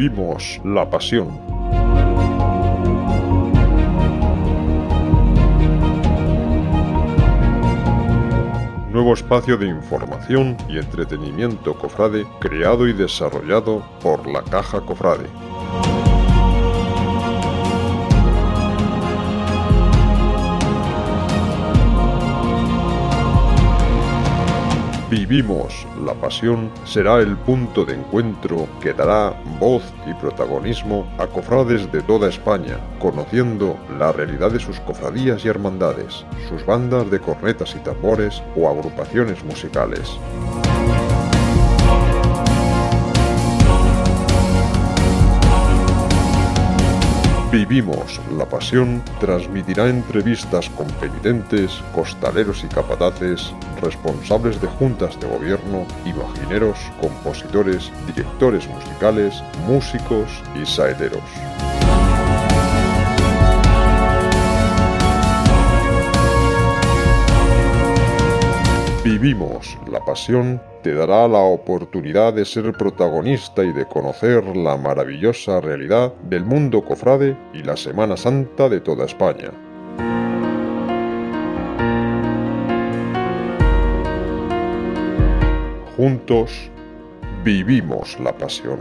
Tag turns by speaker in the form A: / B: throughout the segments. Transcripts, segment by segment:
A: Vivimos la pasión. Nuevo espacio de información y entretenimiento cofrade creado y desarrollado por la Caja Cofrade. Vivimos la pasión será el punto de encuentro que dará voz y protagonismo a cofrades de toda España, conociendo la realidad de sus cofradías y hermandades, sus bandas de cornetas y tambores o agrupaciones musicales. Vivimos la pasión transmitirá entrevistas con penitentes, costaleros y capataces, responsables de juntas de gobierno, imagineros, compositores, directores musicales, músicos y saeteros. Vivimos la pasión te dará la oportunidad de ser protagonista y de conocer la maravillosa realidad del mundo cofrade y la Semana Santa de toda España. Juntos vivimos la pasión.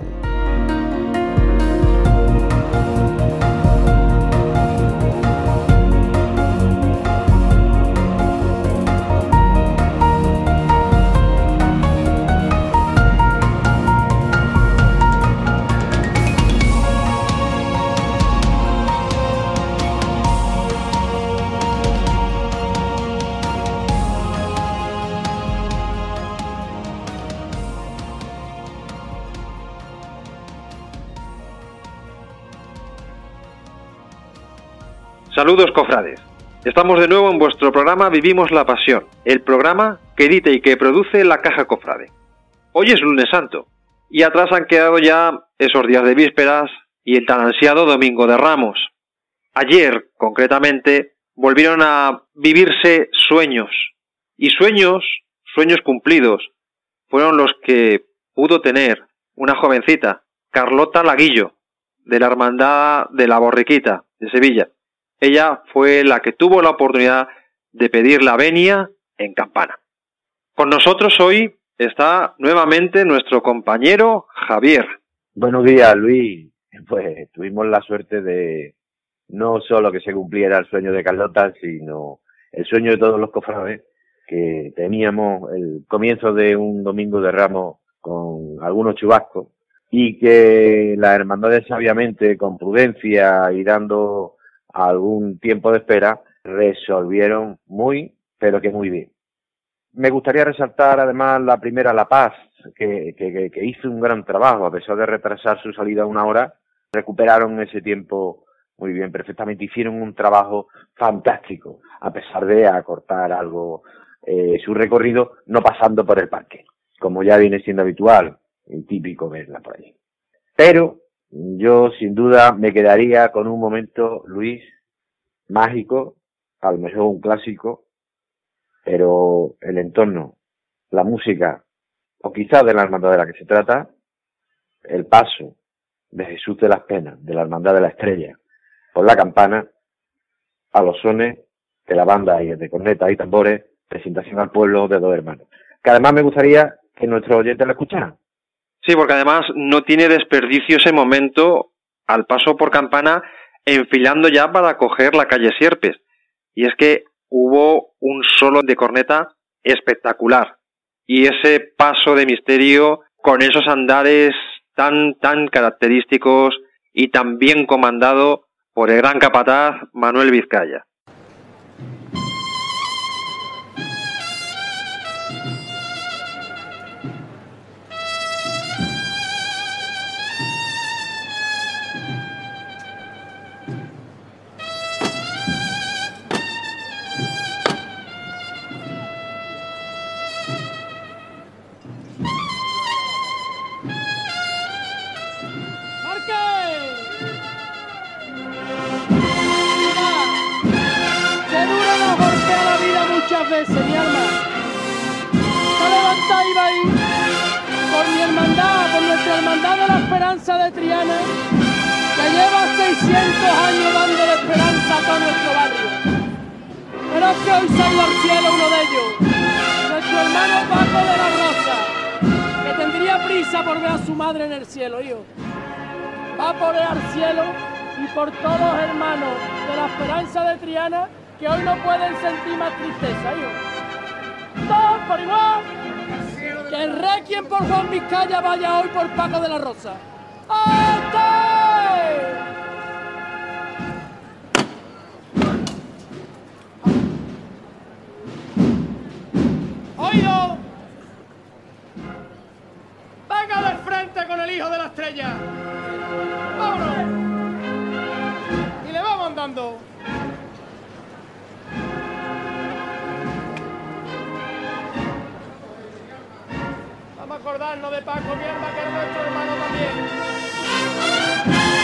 B: Saludos cofrades. Estamos de nuevo en vuestro programa Vivimos la Pasión, el programa que edita y que produce la Caja Cofrade. Hoy es lunes santo y atrás han quedado ya esos días de vísperas y el tan ansiado Domingo de Ramos. Ayer, concretamente, volvieron a vivirse sueños y sueños, sueños cumplidos, fueron los que pudo tener una jovencita, Carlota Laguillo, de la Hermandad de la Borriquita, de Sevilla. Ella fue la que tuvo la oportunidad de pedir la venia en Campana. Con nosotros hoy está nuevamente nuestro compañero Javier.
C: Buenos días, Luis. Pues tuvimos la suerte de no solo que se cumpliera el sueño de Carlota, sino el sueño de todos los cofrades, que teníamos el comienzo de un domingo de ramos con algunos chubascos y que las hermandades sabiamente, con prudencia y dando algún tiempo de espera, resolvieron muy, pero que muy bien. Me gustaría resaltar además la primera La Paz, que, que, hizo un gran trabajo, a pesar de retrasar su salida una hora, recuperaron ese tiempo muy bien, perfectamente, hicieron un trabajo fantástico, a pesar de acortar algo eh, su recorrido, no pasando por el parque, como ya viene siendo habitual y típico verla por ahí. Pero yo sin duda me quedaría con un momento, Luis, mágico, a lo mejor un clásico, pero el entorno, la música, o quizás de la hermandad de la que se trata, el paso de Jesús de las Penas, de la hermandad de la estrella, por la campana, a los sones de la banda y de corneta y tambores, presentación al pueblo de dos hermanos. Que además me gustaría que nuestros oyentes la escucharan.
B: Sí, porque además no tiene desperdicio ese momento al paso por campana enfilando ya para coger la calle Sierpes. Y es que hubo un solo de corneta espectacular. Y ese paso de misterio con esos andares tan, tan característicos y tan bien comandado por el gran capataz Manuel Vizcaya.
D: Nuestra hermandad de la esperanza de Triana, que lleva 600 años dando la esperanza a todo nuestro barrio. Pero que hoy ido al cielo uno de ellos, nuestro hermano Paco de la Rosa, que tendría prisa por ver a su madre en el cielo, hijo. Va por el al cielo y por todos los hermanos de la esperanza de Triana que hoy no pueden sentir más tristeza, hijo. Todos por igual. Que el requiem por Juan Vizcaya vaya hoy por Paco de la Rosa. ¡Este! ¡Oído! ¡Venga de frente con el hijo de la estrella! ¡Vámonos! Y le vamos andando. A acordarnos de Paco Mierda, que es nuestro hermano también.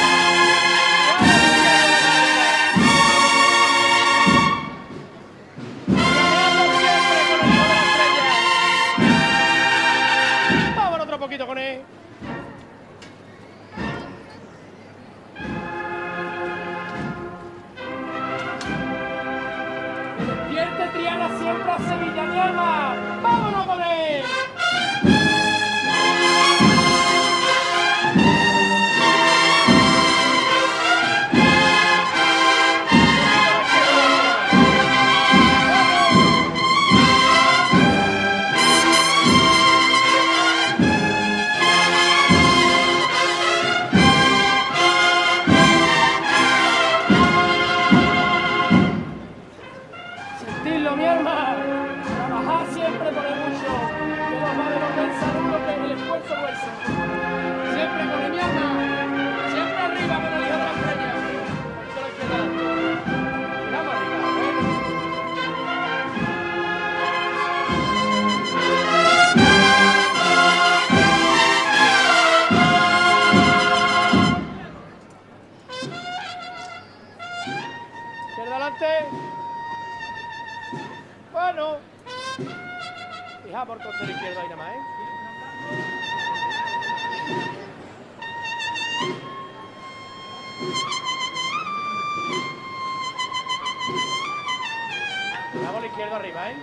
D: Arriba, ¿eh?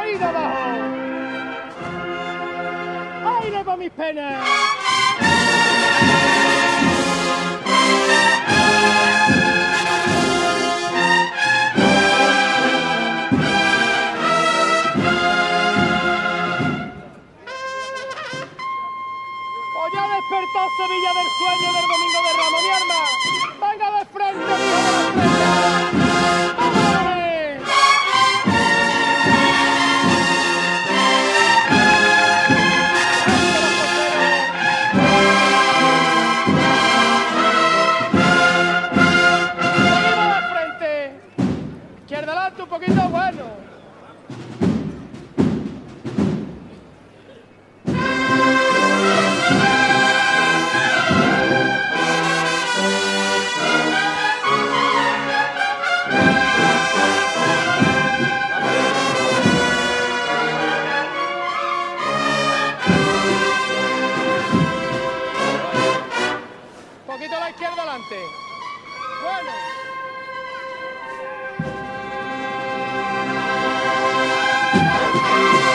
D: ¡Oído abajo! ¡Aire para mis penas! Sevilla del sueño del domingo de Ramos, mi arma. Venga de frente, hijo de la
B: Música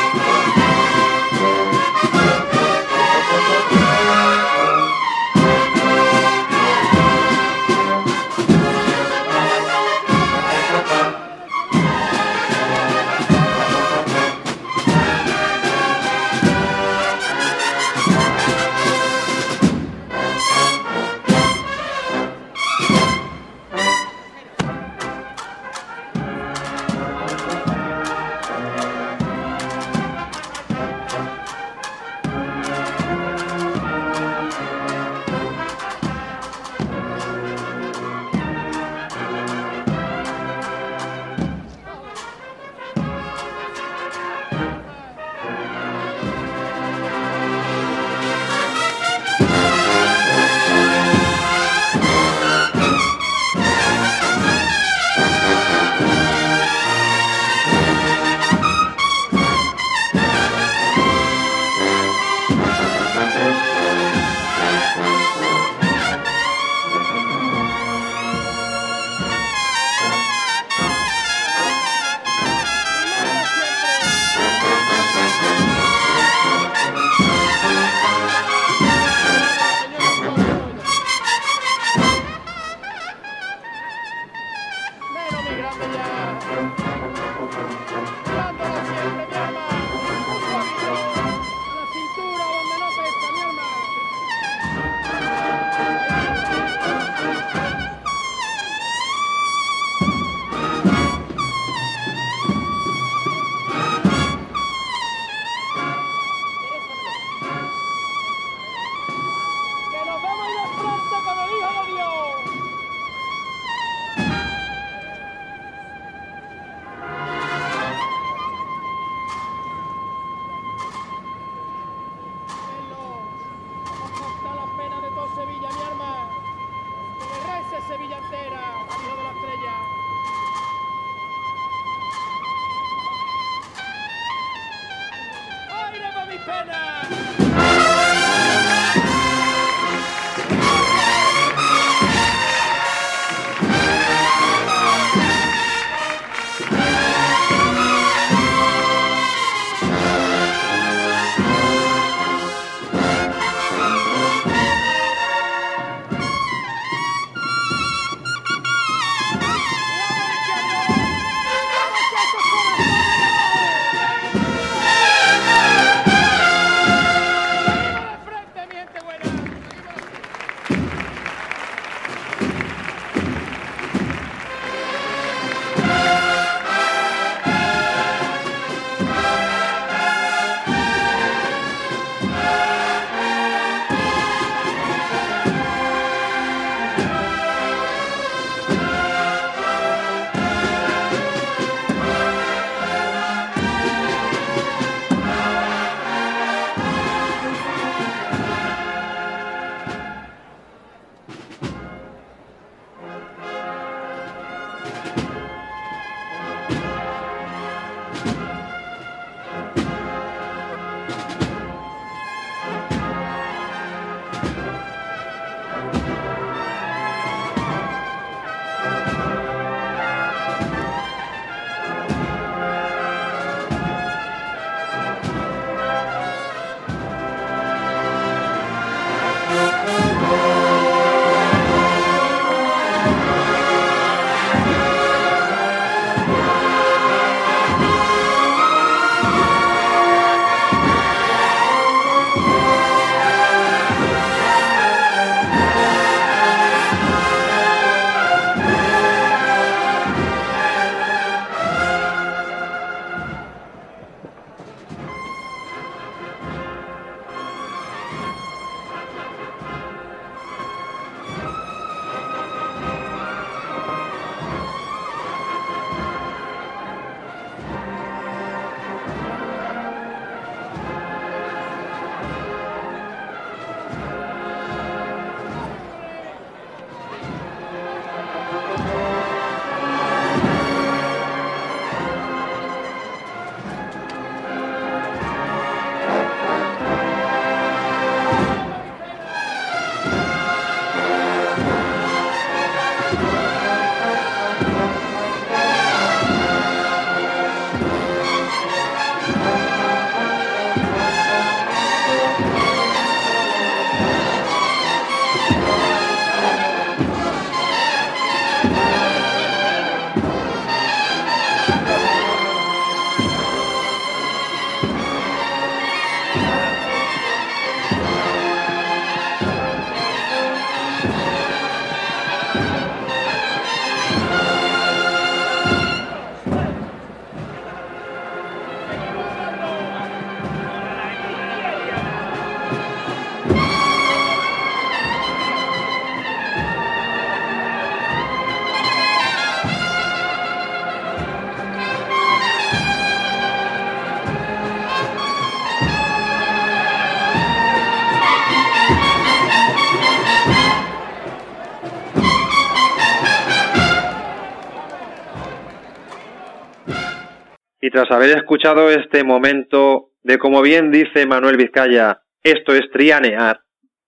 B: tras haber escuchado este momento de, como bien dice Manuel Vizcaya, esto es trianear,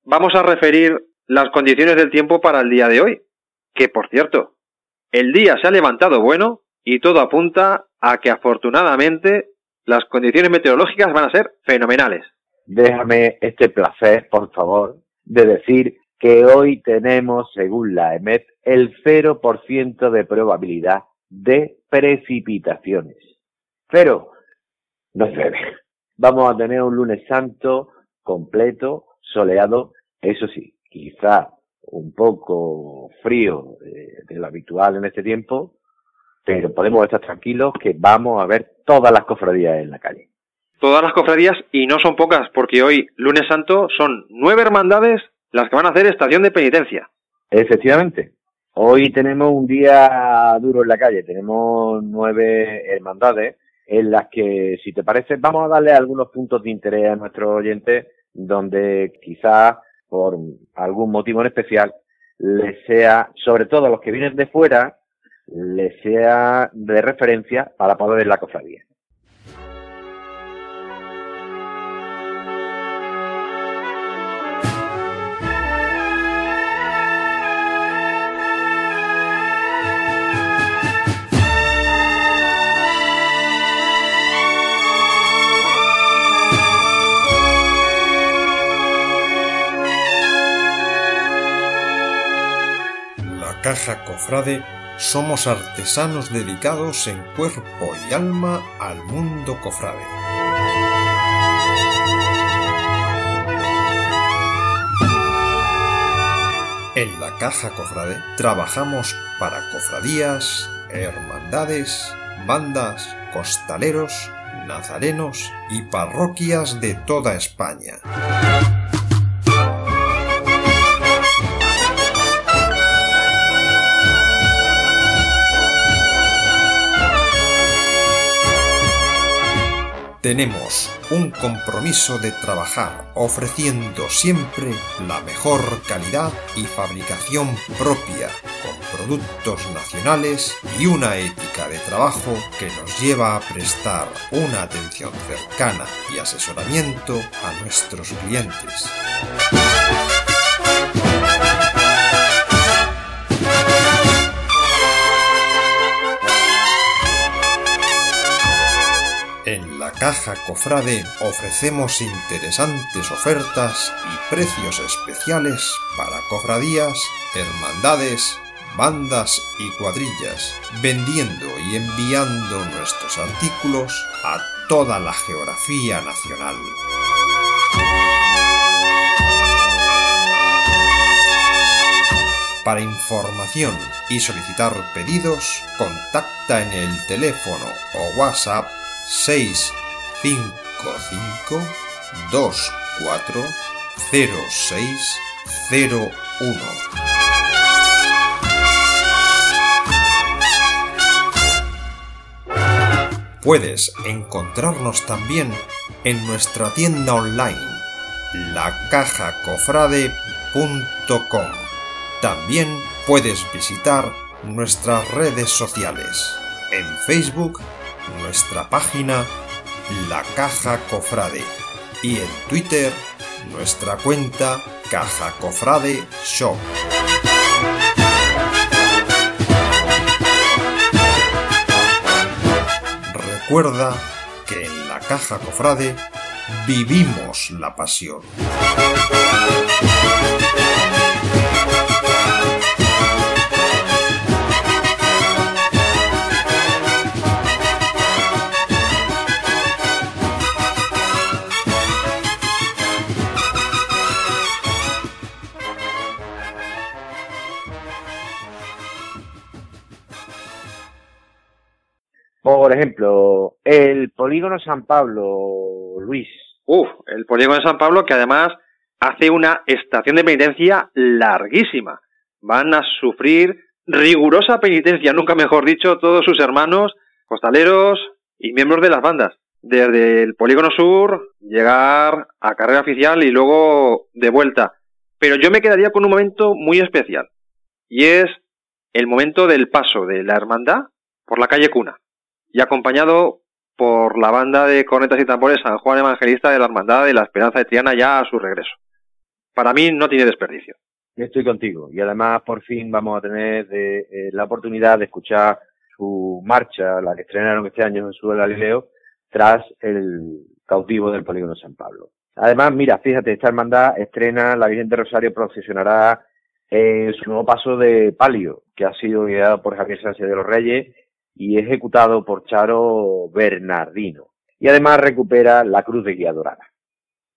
B: vamos a referir las condiciones del tiempo para el día de hoy. Que, por cierto, el día se ha levantado bueno y todo apunta a que afortunadamente las condiciones meteorológicas van a ser fenomenales.
C: Déjame este placer, por favor, de decir que hoy tenemos, según la EMET, el 0% de probabilidad de precipitaciones. Pero no se Vamos a tener un lunes santo completo, soleado, eso sí, quizá un poco frío de, lo habitual en este tiempo, pero podemos estar tranquilos que vamos a ver todas las cofradías en la calle.
B: Todas las cofradías, y no son pocas, porque hoy, lunes santo, son nueve hermandades las que van a hacer estación de penitencia.
C: Efectivamente. Hoy tenemos un día duro en la calle, tenemos nueve hermandades en las que, si te parece, vamos a darle algunos puntos de interés a nuestros oyentes donde quizás por algún motivo en especial les sea, sobre todo a los que vienen de fuera, les sea de referencia para poder ver la cofradía.
E: Caja Cofrade somos artesanos dedicados en cuerpo y alma al mundo cofrade. En la Caja Cofrade trabajamos para cofradías, hermandades, bandas, costaleros, nazarenos y parroquias de toda España. Tenemos un compromiso de trabajar ofreciendo siempre la mejor calidad y fabricación propia, con productos nacionales y una ética de trabajo que nos lleva a prestar una atención cercana y asesoramiento a nuestros clientes. Caja Cofrade ofrecemos interesantes ofertas y precios especiales para cofradías, hermandades, bandas y cuadrillas, vendiendo y enviando nuestros artículos a toda la geografía nacional. Para información y solicitar pedidos, contacta en el teléfono o WhatsApp 6 55 24 06 01. Puedes encontrarnos también en nuestra tienda online lacajacofrade.com. También puedes visitar nuestras redes sociales en Facebook, nuestra página la Caja Cofrade y en Twitter nuestra cuenta Caja Cofrade Shop. Recuerda que en la Caja Cofrade vivimos la pasión.
C: Por ejemplo, el polígono San Pablo, Luis.
B: Uf, el polígono de San Pablo que además hace una estación de penitencia larguísima. Van a sufrir rigurosa penitencia, nunca mejor dicho, todos sus hermanos, costaleros y miembros de las bandas. Desde el polígono sur, llegar a carrera oficial y luego de vuelta. Pero yo me quedaría con un momento muy especial. Y es el momento del paso de la hermandad por la calle Cuna y acompañado por la banda de cornetas y tambores San Juan Evangelista de la Hermandad de la Esperanza de Triana ya a su regreso. Para mí no tiene desperdicio.
C: Estoy contigo. Y además, por fin vamos a tener eh, la oportunidad de escuchar su marcha, la que estrenaron este año en su Galileo, tras el cautivo del Polígono San Pablo. Además, mira, fíjate, esta hermandad estrena, la Virgen de Rosario procesionará eh, su nuevo paso de palio, que ha sido guiado por Javier Sánchez de los Reyes y ejecutado por Charo Bernardino. Y además recupera la cruz de guía dorada.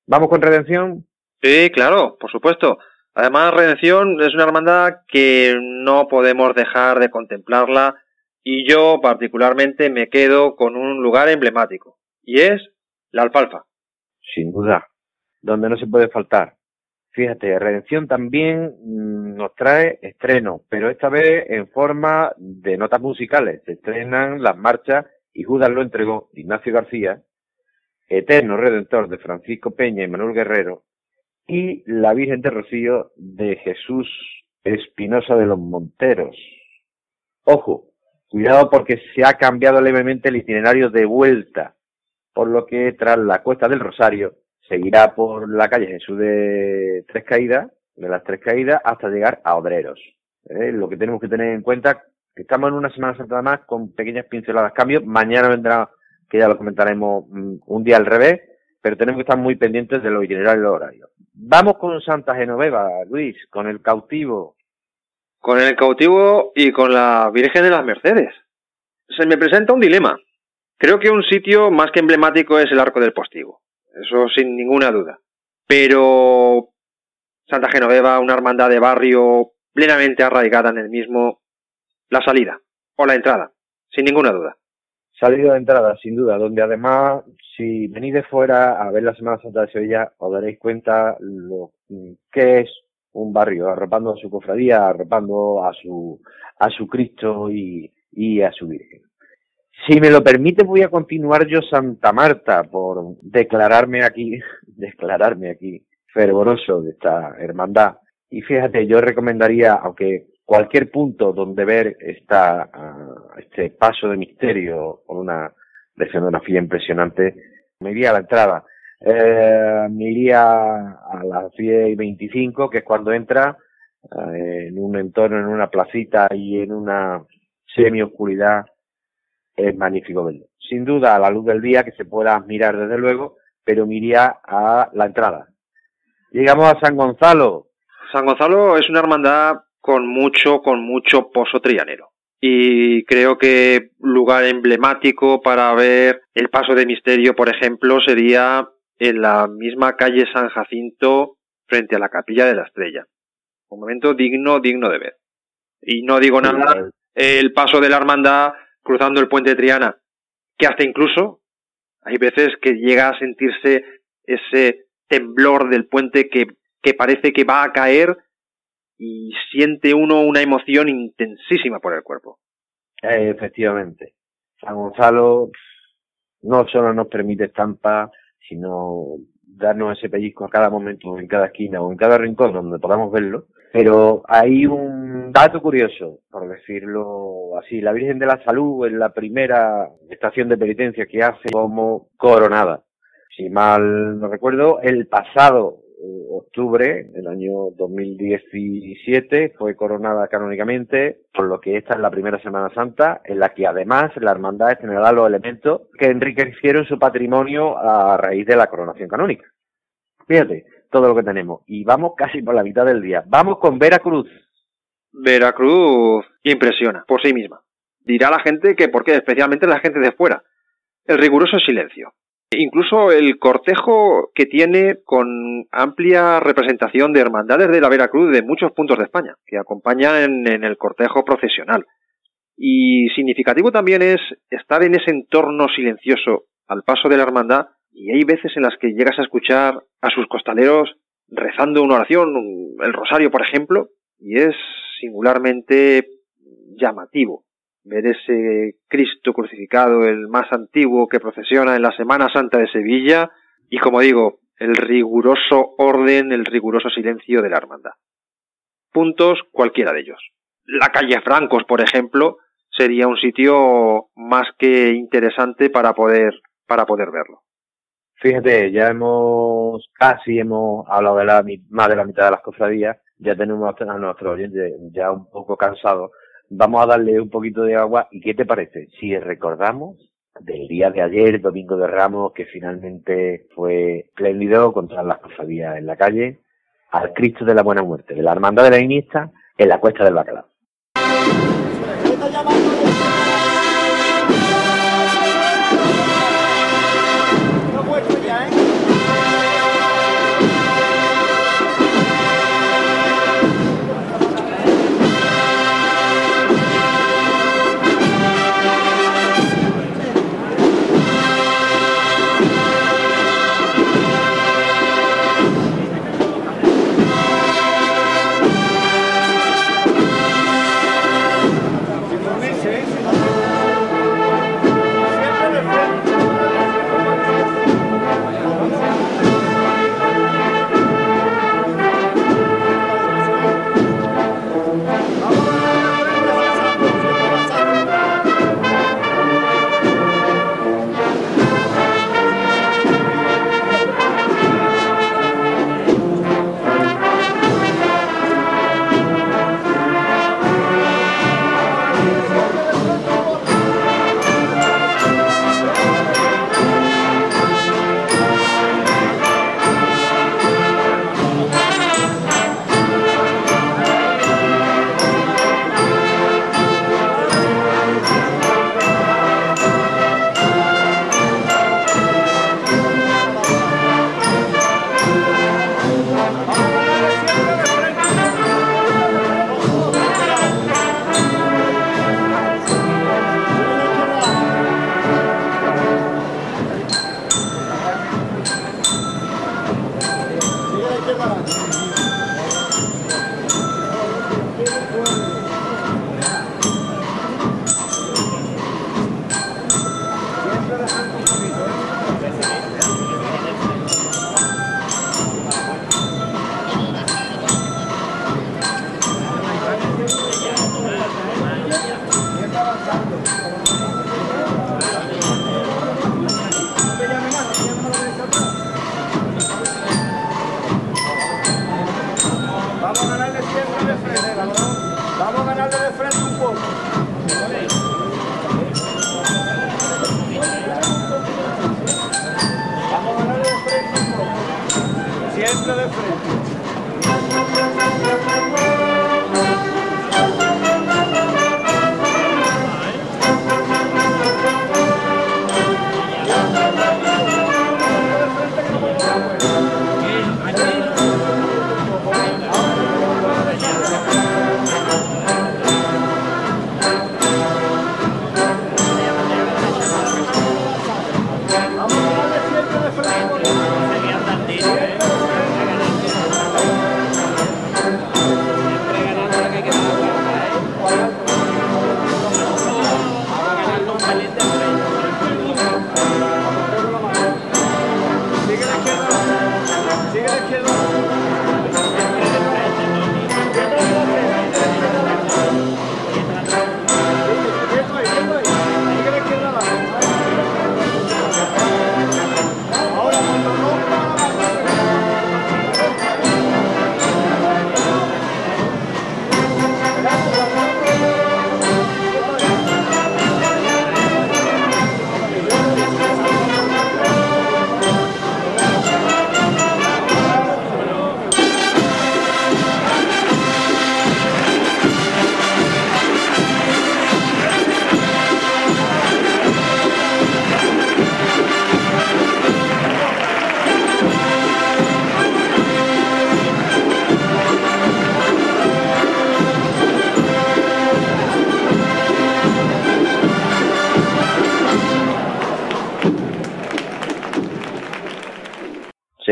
C: ¿Vamos con Redención?
B: Sí, claro, por supuesto. Además, Redención es una hermandad que no podemos dejar de contemplarla y yo particularmente me quedo con un lugar emblemático y es la alfalfa.
C: Sin duda, donde no se puede faltar. Fíjate, Redención también mm, nos trae estrenos, pero esta vez en forma de notas musicales. Se estrenan las marchas y Judas lo entregó Ignacio García, Eterno Redentor de Francisco Peña y Manuel Guerrero, y La Virgen de Rocío de Jesús Espinosa de los Monteros. Ojo, cuidado porque se ha cambiado levemente el itinerario de vuelta, por lo que tras la Cuesta del Rosario seguirá por la calle Jesús de Tres Caídas, de las Tres Caídas, hasta llegar a Obreros. ¿Eh? Lo que tenemos que tener en cuenta que estamos en una Semana Santa más con pequeñas pinceladas cambios. Mañana vendrá, que ya lo comentaremos, mm, un día al revés, pero tenemos que estar muy pendientes de los itinerarios y los horarios. Vamos con Santa Genoveva, Luis, con el cautivo.
B: Con el cautivo y con la Virgen de las Mercedes. Se me presenta un dilema. Creo que un sitio más que emblemático es el Arco del Postigo eso sin ninguna duda. Pero Santa Genoveva, una hermandad de barrio plenamente arraigada en el mismo, la salida o la entrada, sin ninguna duda.
C: Salida de entrada, sin duda, donde además, si venís de fuera a ver la Semana Santa de Sevilla, os daréis cuenta lo que es un barrio, arropando a su cofradía, arropando a su, a su Cristo y, y a su Virgen. Si me lo permite, voy a continuar yo Santa Marta por declararme aquí, declararme aquí fervoroso de esta hermandad. Y fíjate, yo recomendaría, aunque cualquier punto donde ver esta, uh, este paso de misterio con una escenografía impresionante, me iría a la entrada. Eh, me iría a las 10 y 25, que es cuando entra, eh, en un entorno, en una placita y en una semi-oscuridad es magnífico verlo. Sin duda, a la luz del día, que se pueda mirar desde luego, pero miría a la entrada. Llegamos a San Gonzalo.
B: San Gonzalo es una hermandad con mucho, con mucho pozo trianero. Y creo que lugar emblemático para ver el paso de misterio, por ejemplo, sería en la misma calle San Jacinto frente a la capilla de la estrella. Un momento digno, digno de ver. Y no digo nada, el paso de la hermandad cruzando el puente de Triana, que hasta incluso hay veces que llega a sentirse ese temblor del puente que, parece que va a caer y siente uno una emoción intensísima por el cuerpo.
C: Eh, efectivamente. San Gonzalo no solo nos permite estampa, sino darnos ese pellizco a cada momento, en cada esquina o en cada rincón donde podamos verlo. Pero hay un dato curioso, por decirlo así. La Virgen de la Salud es la primera estación de penitencia que hace como coronada. Si mal no recuerdo, el pasado octubre del año 2017 fue coronada canónicamente, por lo que esta es la primera Semana Santa, en la que además la hermandad estrenará los elementos que enriquecieron su patrimonio a raíz de la coronación canónica. Fíjate, todo lo que tenemos. Y vamos casi por la mitad del día. Vamos con Veracruz.
B: Veracruz impresiona por sí misma. Dirá la gente que por qué, especialmente la gente de fuera. El riguroso silencio. Incluso el cortejo que tiene con amplia representación de hermandades de la Veracruz de muchos puntos de España, que acompañan en, el cortejo procesional. Y significativo también es estar en ese entorno silencioso al paso de la hermandad y hay veces en las que llegas a escuchar a sus costaleros rezando una oración, el rosario por ejemplo, y es singularmente llamativo ver ese Cristo crucificado, el más antiguo que procesiona en la Semana Santa de Sevilla, y como digo, el riguroso orden, el riguroso silencio de la hermandad. Puntos cualquiera de ellos. La calle Francos, por ejemplo, sería un sitio más que interesante para poder, para poder verlo.
C: Fíjate, ya hemos, casi hemos hablado de la, más de la mitad de las cofradías, ya tenemos a nuestros oyentes ya un poco cansados. Vamos a darle un poquito de agua. ¿Y qué te parece? Si recordamos del día de ayer, Domingo de Ramos, que finalmente fue espléndido contra las cofradías en la calle, al Cristo de la Buena Muerte, de la Hermandad de la Iniesta, en la Cuesta del Bacalao.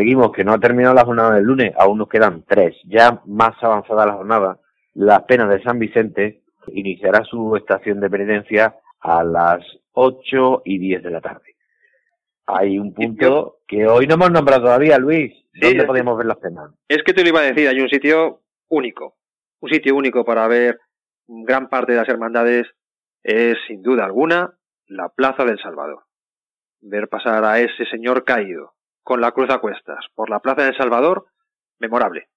C: Seguimos, que no ha terminado la jornada del lunes, aún nos quedan tres. Ya más avanzada la jornada, las penas de San Vicente iniciará su estación de penitencia a las 8 y 10 de la tarde. Hay un punto que hoy no hemos nombrado todavía, Luis. ¿Dónde podemos ver las penas?
B: Es que te lo iba a decir, hay un sitio único, un sitio único para ver gran parte de las hermandades es sin duda alguna la Plaza del Salvador. Ver pasar a ese señor caído con la cruz a cuestas por la Plaza del Salvador, memorable.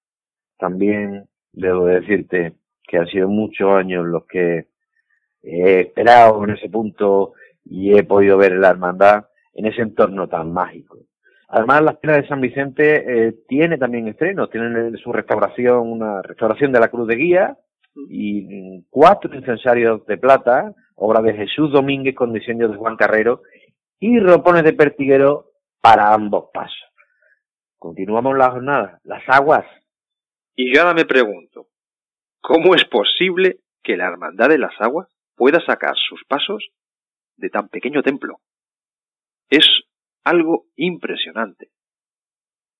C: También debo decirte que han sido muchos años los que he esperado en ese punto y he podido ver la hermandad en ese entorno tan mágico. Además, la Espina de San Vicente eh, tiene también estrenos, tienen su restauración, una restauración de la Cruz de Guía y cuatro incensarios de plata, obra de Jesús Domínguez con diseño de Juan Carrero y ropones de pertiguero para ambos pasos. Continuamos la jornada. Las aguas.
B: Y yo ahora me pregunto, ¿cómo es posible que la Hermandad de las Aguas pueda sacar sus pasos de tan pequeño templo? Es algo impresionante.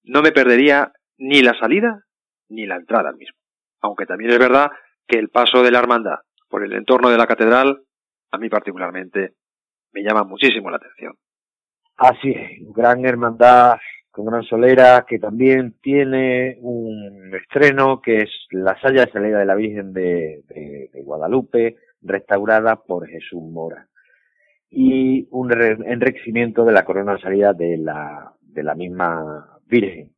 B: No me perdería ni la salida ni la entrada al mismo. Aunque también es verdad que el paso de la hermandad por el entorno de la catedral, a mí particularmente, me llama muchísimo la atención.
C: Así es, gran hermandad con gran solera que también tiene un estreno que es la salla de salida de la Virgen de, Guadalupe, restaurada por Jesús Mora y un enriquecimiento de la corona de salida de la, de la misma Virgen.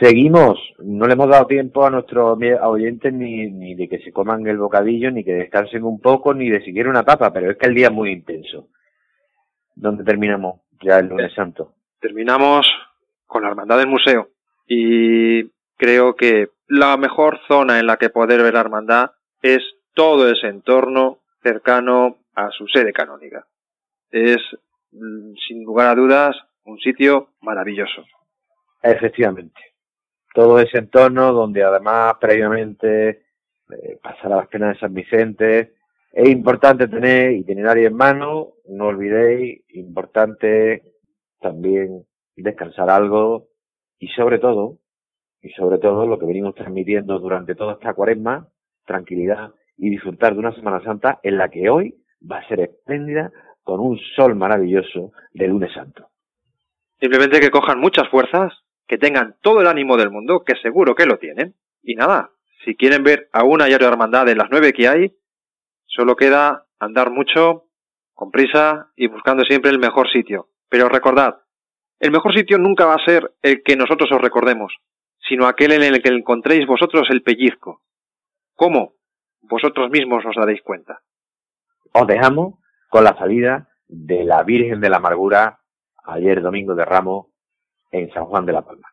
C: Seguimos, no le hemos dado tiempo a nuestros oyentes ni, ni de que se coman el bocadillo, ni que descansen un poco, ni de siquiera una papa, pero es que el día es muy intenso. ¿Dónde terminamos ya el lunes santo?
B: Terminamos con la hermandad del museo y creo que la mejor zona en la que poder ver la hermandad es todo ese entorno cercano a su sede canónica. Es, mm, sin lugar a dudas, un sitio maravilloso.
C: Efectivamente. Todo ese entorno donde además previamente eh, pasará las penas de San Vicente. Es importante tener itinerario en mano, no olvidéis, importante también descansar algo y sobre todo, y sobre todo lo que venimos transmitiendo durante toda esta cuaresma, tranquilidad y disfrutar de una Semana Santa en la que hoy va a ser espléndida con un sol maravilloso de lunes santo.
B: Simplemente que cojan muchas fuerzas, que tengan todo el ánimo del mundo, que seguro que lo tienen. Y nada, si quieren ver a una y otra hermandad de las nueve que hay, solo queda andar mucho, con prisa y buscando siempre el mejor sitio. Pero recordad, el mejor sitio nunca va a ser el que nosotros os recordemos, sino aquel en el que encontréis vosotros el pellizco. ¿Cómo? Vosotros mismos os daréis cuenta
C: os dejamos con la salida de la Virgen de la Amargura ayer domingo de Ramos en San Juan de la Palma.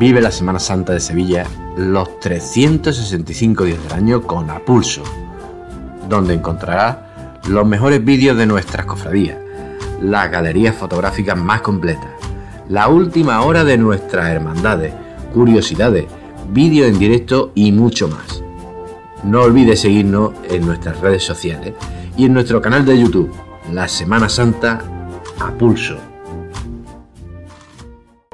F: Vive la Semana Santa de Sevilla los 365 días del año con Apulso, donde encontrarás los mejores vídeos de nuestras cofradías, las galerías fotográficas más completas, la última hora de nuestras hermandades, curiosidades, vídeos en directo y mucho más. No olvides seguirnos en nuestras redes sociales y en nuestro canal de YouTube, La Semana Santa a Pulso.